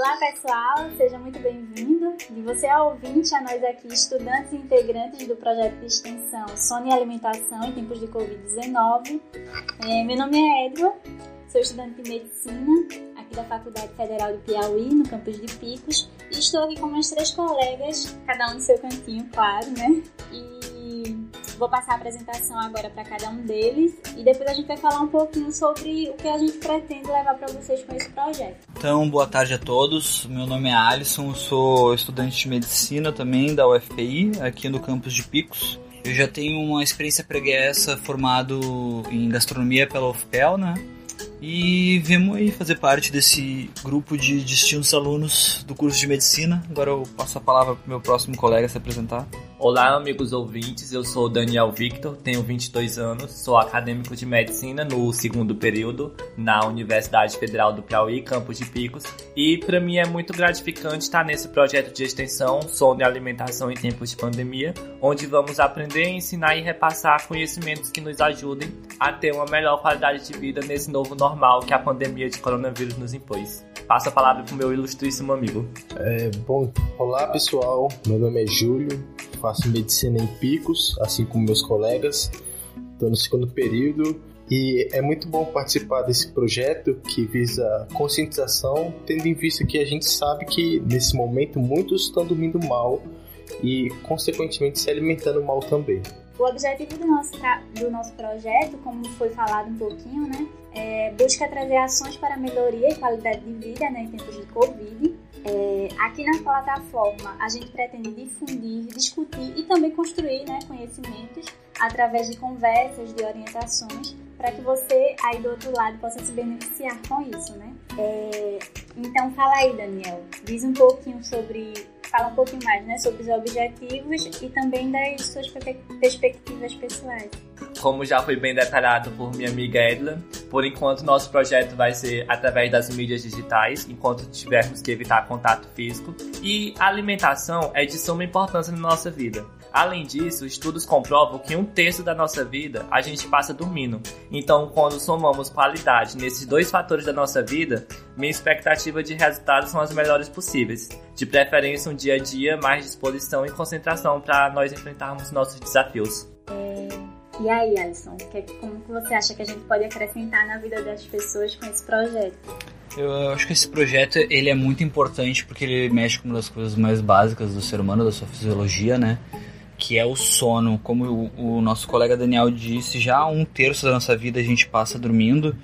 Olá pessoal, seja muito bem-vindo. De você a ouvinte, a nós aqui, estudantes e integrantes do projeto de extensão Sono e Alimentação em tempos de Covid-19. É, meu nome é Edward, sou estudante de medicina aqui da Faculdade Federal do Piauí, no campus de Picos, e estou aqui com meus três colegas, cada um no seu cantinho, claro, né? E Vou passar a apresentação agora para cada um deles e depois a gente vai falar um pouquinho sobre o que a gente pretende levar para vocês com esse projeto. Então, boa tarde a todos. Meu nome é Alisson, sou estudante de medicina também da UFPI, aqui no campus de Picos. Eu já tenho uma experiência pregressa formado em gastronomia pela UFPEL, né? E vemos aí fazer parte desse grupo de distintos alunos do curso de medicina. Agora eu passo a palavra para o meu próximo colega se apresentar. Olá, amigos ouvintes. Eu sou Daniel Victor, tenho 22 anos, sou acadêmico de medicina no segundo período na Universidade Federal do Piauí, campus de Picos. E para mim é muito gratificante estar nesse projeto de extensão Sono e Alimentação em Tempos de Pandemia, onde vamos aprender, ensinar e repassar conhecimentos que nos ajudem a ter uma melhor qualidade de vida nesse novo normal que a pandemia de coronavírus nos impôs. Passo a palavra para o meu ilustríssimo amigo. É, bom, olá pessoal, meu nome é Júlio, faço medicina em Picos, assim como meus colegas. Estou no segundo período e é muito bom participar desse projeto que visa conscientização, tendo em vista que a gente sabe que nesse momento muitos estão dormindo mal e, consequentemente, se alimentando mal também. O objetivo do nosso, do nosso projeto, como foi falado um pouquinho, né, é, busca trazer ações para melhoria e qualidade de vida né, em tempos de Covid. É, aqui na plataforma, a gente pretende difundir, discutir e também construir né, conhecimentos através de conversas, de orientações, para que você aí do outro lado possa se beneficiar com isso, né? É, então fala aí, Daniel, diz um pouquinho sobre fala um pouquinho mais né, sobre os objetivos e também das suas perspectivas pessoais. Como já foi bem detalhado por minha amiga Edla, por enquanto nosso projeto vai ser através das mídias digitais, enquanto tivermos que evitar contato físico, e a alimentação é de suma importância na nossa vida. Além disso, estudos comprovam que um terço da nossa vida a gente passa dormindo. Então, quando somamos qualidade nesses dois fatores da nossa vida, minha expectativa de resultados são as melhores possíveis. De preferência, um dia a dia, mais disposição e concentração para nós enfrentarmos nossos desafios. É... E aí, Alisson, como que você acha que a gente pode acrescentar na vida das pessoas com esse projeto? Eu acho que esse projeto ele é muito importante porque ele mexe com uma das coisas mais básicas do ser humano, da sua fisiologia, né? que é o sono. Como o, o, nosso colega Daniel disse, já um terço da nossa vida a gente passa dormindo.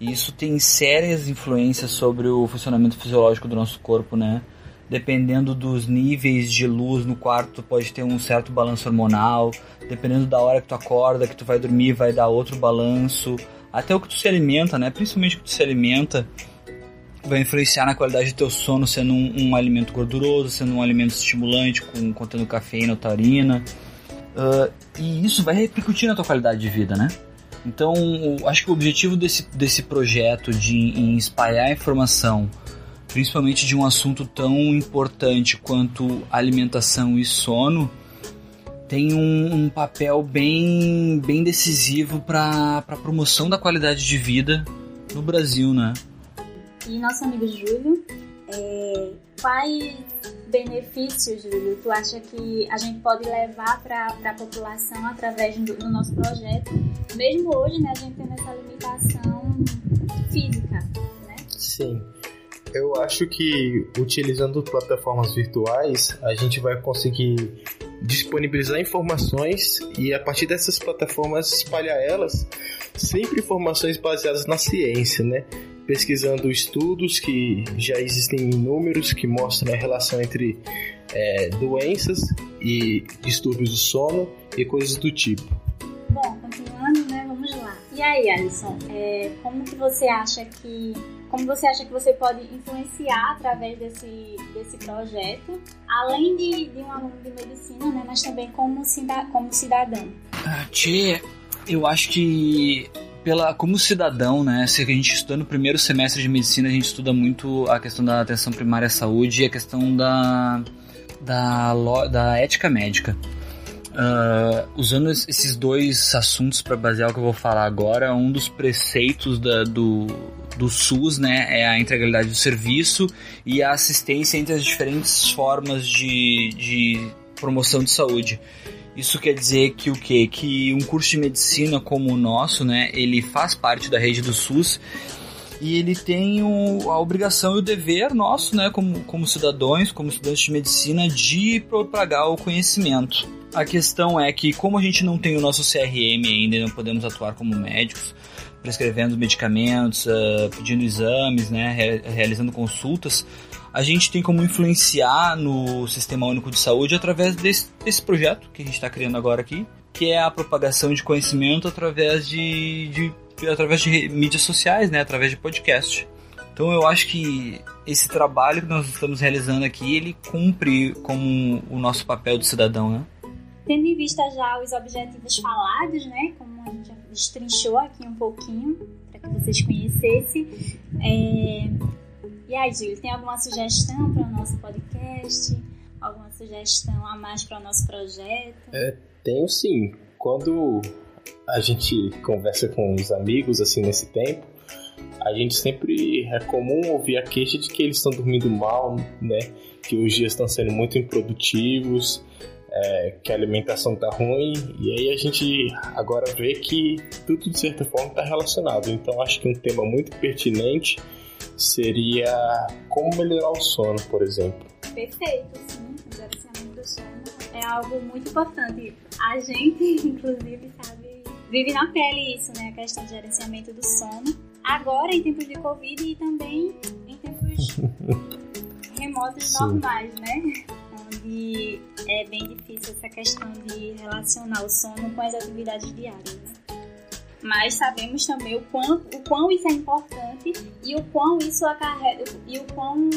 E isso tem sérias influências sobre o funcionamento fisiológico do nosso corpo, né? Dependendo dos níveis de luz no quarto, pode ter um certo balanço hormonal. Dependendo da hora que tu acorda, que tu vai dormir, vai dar outro balanço. Até o que tu se alimenta, né? Principalmente o que tu se alimenta vai influenciar na qualidade do teu sono, sendo um, um alimento gorduroso, sendo um alimento estimulante, com contendo cafeína ou taurina. Uh, e isso vai repercutir na tua qualidade de vida, né? Então, acho que o objetivo desse, desse projeto de espalhar informação, principalmente de um assunto tão importante quanto alimentação e sono, tem um, um papel bem, bem decisivo para a promoção da qualidade de vida no Brasil, né? E nosso amigo Júlio, é, quais benefícios, Júlio, tu acha que a gente pode levar para a população através do, do, nosso projeto? Mesmo hoje, né, a gente tem essa limitação física, né? Sim. Eu acho que utilizando plataformas virtuais, a gente vai conseguir disponibilizar informações e a partir dessas plataformas espalhar elas, sempre informações baseadas na ciência, né? pesquisando estudos que já existem inúmeros que mostram a relação entre é, doenças e distúrbios do sono e coisas do tipo. E aí, Alisson, é, como que você acha que como você acha que você pode influenciar através desse, desse projeto, além de, de um aluno de medicina, né, mas também como, como cidadão? Ah, tia, eu acho que pela como cidadão, né? Se a gente estuda no primeiro semestre de medicina, a gente estuda muito a questão da atenção primária à saúde e a questão da da, da ética médica. Uh, usando esses dois assuntos para basear o que eu vou falar agora, um dos preceitos da, do, do SUS, né, é a integralidade do serviço e a assistência entre as diferentes formas de, de promoção de saúde. Isso quer dizer que o quê? Que um curso de medicina como o nosso, né, ele faz parte da rede do SUS e ele tem o, a obrigação e o dever nosso, né, como, como cidadãos, como estudantes de medicina, de propagar o conhecimento. A questão é que, como a gente não tem o nosso CRM ainda não podemos atuar como médicos, prescrevendo medicamentos, uh, pedindo exames, né, re realizando consultas, a gente tem como influenciar no Sistema Único de Saúde através desse, desse projeto que a gente está criando agora aqui, que é a propagação de conhecimento através de, de, através de mídias sociais, né, através de podcast. Então eu acho que esse trabalho que nós estamos realizando aqui, ele cumpre como o nosso papel de cidadão, né? Tendo em vista já os objetivos falados, né, como a gente já destrinchou aqui um pouquinho, para que vocês conhecessem, é... e aí, Júlio, tem alguma sugestão para o nosso podcast? Alguma sugestão a mais para o nosso projeto? É, tenho sim. Quando a gente conversa com os amigos, assim, nesse tempo, a gente sempre é comum ouvir a queixa de que eles estão dormindo mal, né? Que os dias estão sendo muito improdutivos, é, que a alimentação tá ruim, e aí a gente agora vê que tudo de certa forma está relacionado. Então acho que um tema muito pertinente seria como melhorar o sono, por exemplo. Perfeito, sim. O gerenciamento do sono é algo muito importante. A gente, inclusive, sabe, vive na pele isso, né? A questão do gerenciamento do sono. Agora, em tempos de Covid e também em tempos remotos Sim. normais, né? onde é bem difícil essa questão de relacionar o sono com as atividades diárias. Né? Mas sabemos também o quão, o quão isso é importante e o quão isso acarreta, e o quão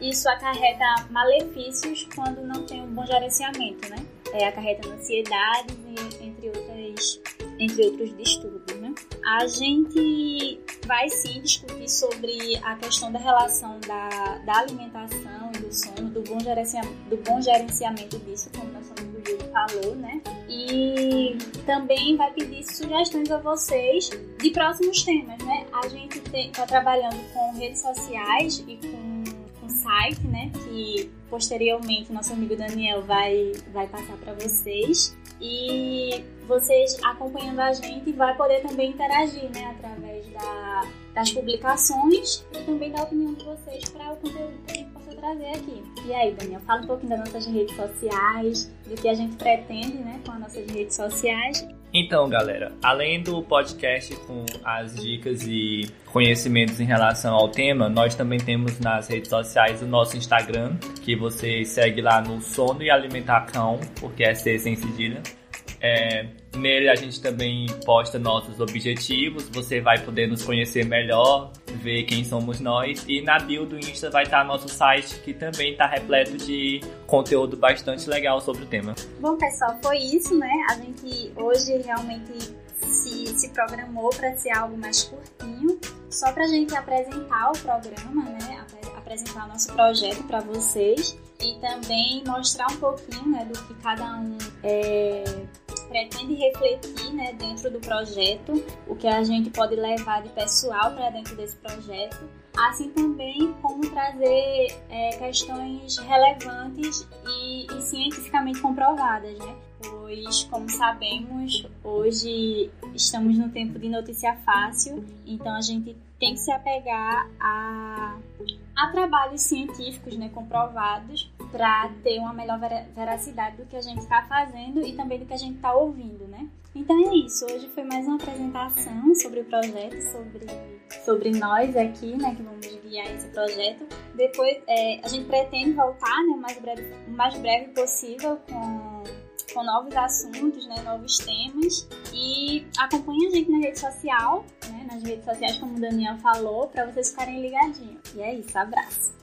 isso acarreta malefícios quando não tem um bom gerenciamento, né? É, acarreta ansiedade, entre outras entre outros distúrbios, né? A gente vai sim discutir sobre a questão da relação da, da alimentação e do sono, do bom, gerenciamento, do bom gerenciamento disso, como nosso amigo Júlio falou, né? E também vai pedir sugestões a vocês de próximos temas, né? A gente está trabalhando com redes sociais e com, com site, né? Que posteriormente nosso amigo Daniel vai, vai passar para vocês. E vocês acompanhando a gente vai poder também interagir, né, através da, das publicações e também da opinião de vocês para o conteúdo que a gente possa trazer aqui. E aí, Daniel, fala um pouquinho das nossas redes sociais, do que a gente pretende, né, com as nossas redes sociais. Então, galera, além do podcast com as dicas e conhecimentos em relação ao tema, nós também temos nas redes sociais o nosso Instagram, que você segue lá no Sono e Alimentação, porque é C sem cedilha. É, nele a gente também posta nossos objetivos, você vai poder nos conhecer melhor, ver quem somos nós. E na bio do Insta vai estar nosso site, que também está repleto de conteúdo bastante legal sobre o tema. Bom, pessoal, foi isso, né? A gente hoje realmente se, se programou para ser algo mais curtinho, só para a gente apresentar o programa, né? Apresentar o nosso projeto para vocês e também mostrar um pouquinho né, do que cada um é, pretende refletir né, dentro do projeto, o que a gente pode levar de pessoal para dentro desse projeto, assim também como trazer é, questões relevantes e, e cientificamente comprovadas, né? pois, como sabemos, hoje estamos no tempo de notícia fácil, então a gente tem que se apegar a, a trabalhos científicos né, comprovados para ter uma melhor veracidade do que a gente está fazendo e também do que a gente está ouvindo, né? Então é isso, hoje foi mais uma apresentação sobre o projeto, sobre, sobre nós aqui, né, que vamos guiar esse projeto. Depois é, a gente pretende voltar, né, o mais breve, o mais breve possível com com novos assuntos, né, novos temas. E acompanhe a gente na rede social, né, nas redes sociais, como o Daniel falou, para vocês ficarem ligadinhos. E é isso, abraço.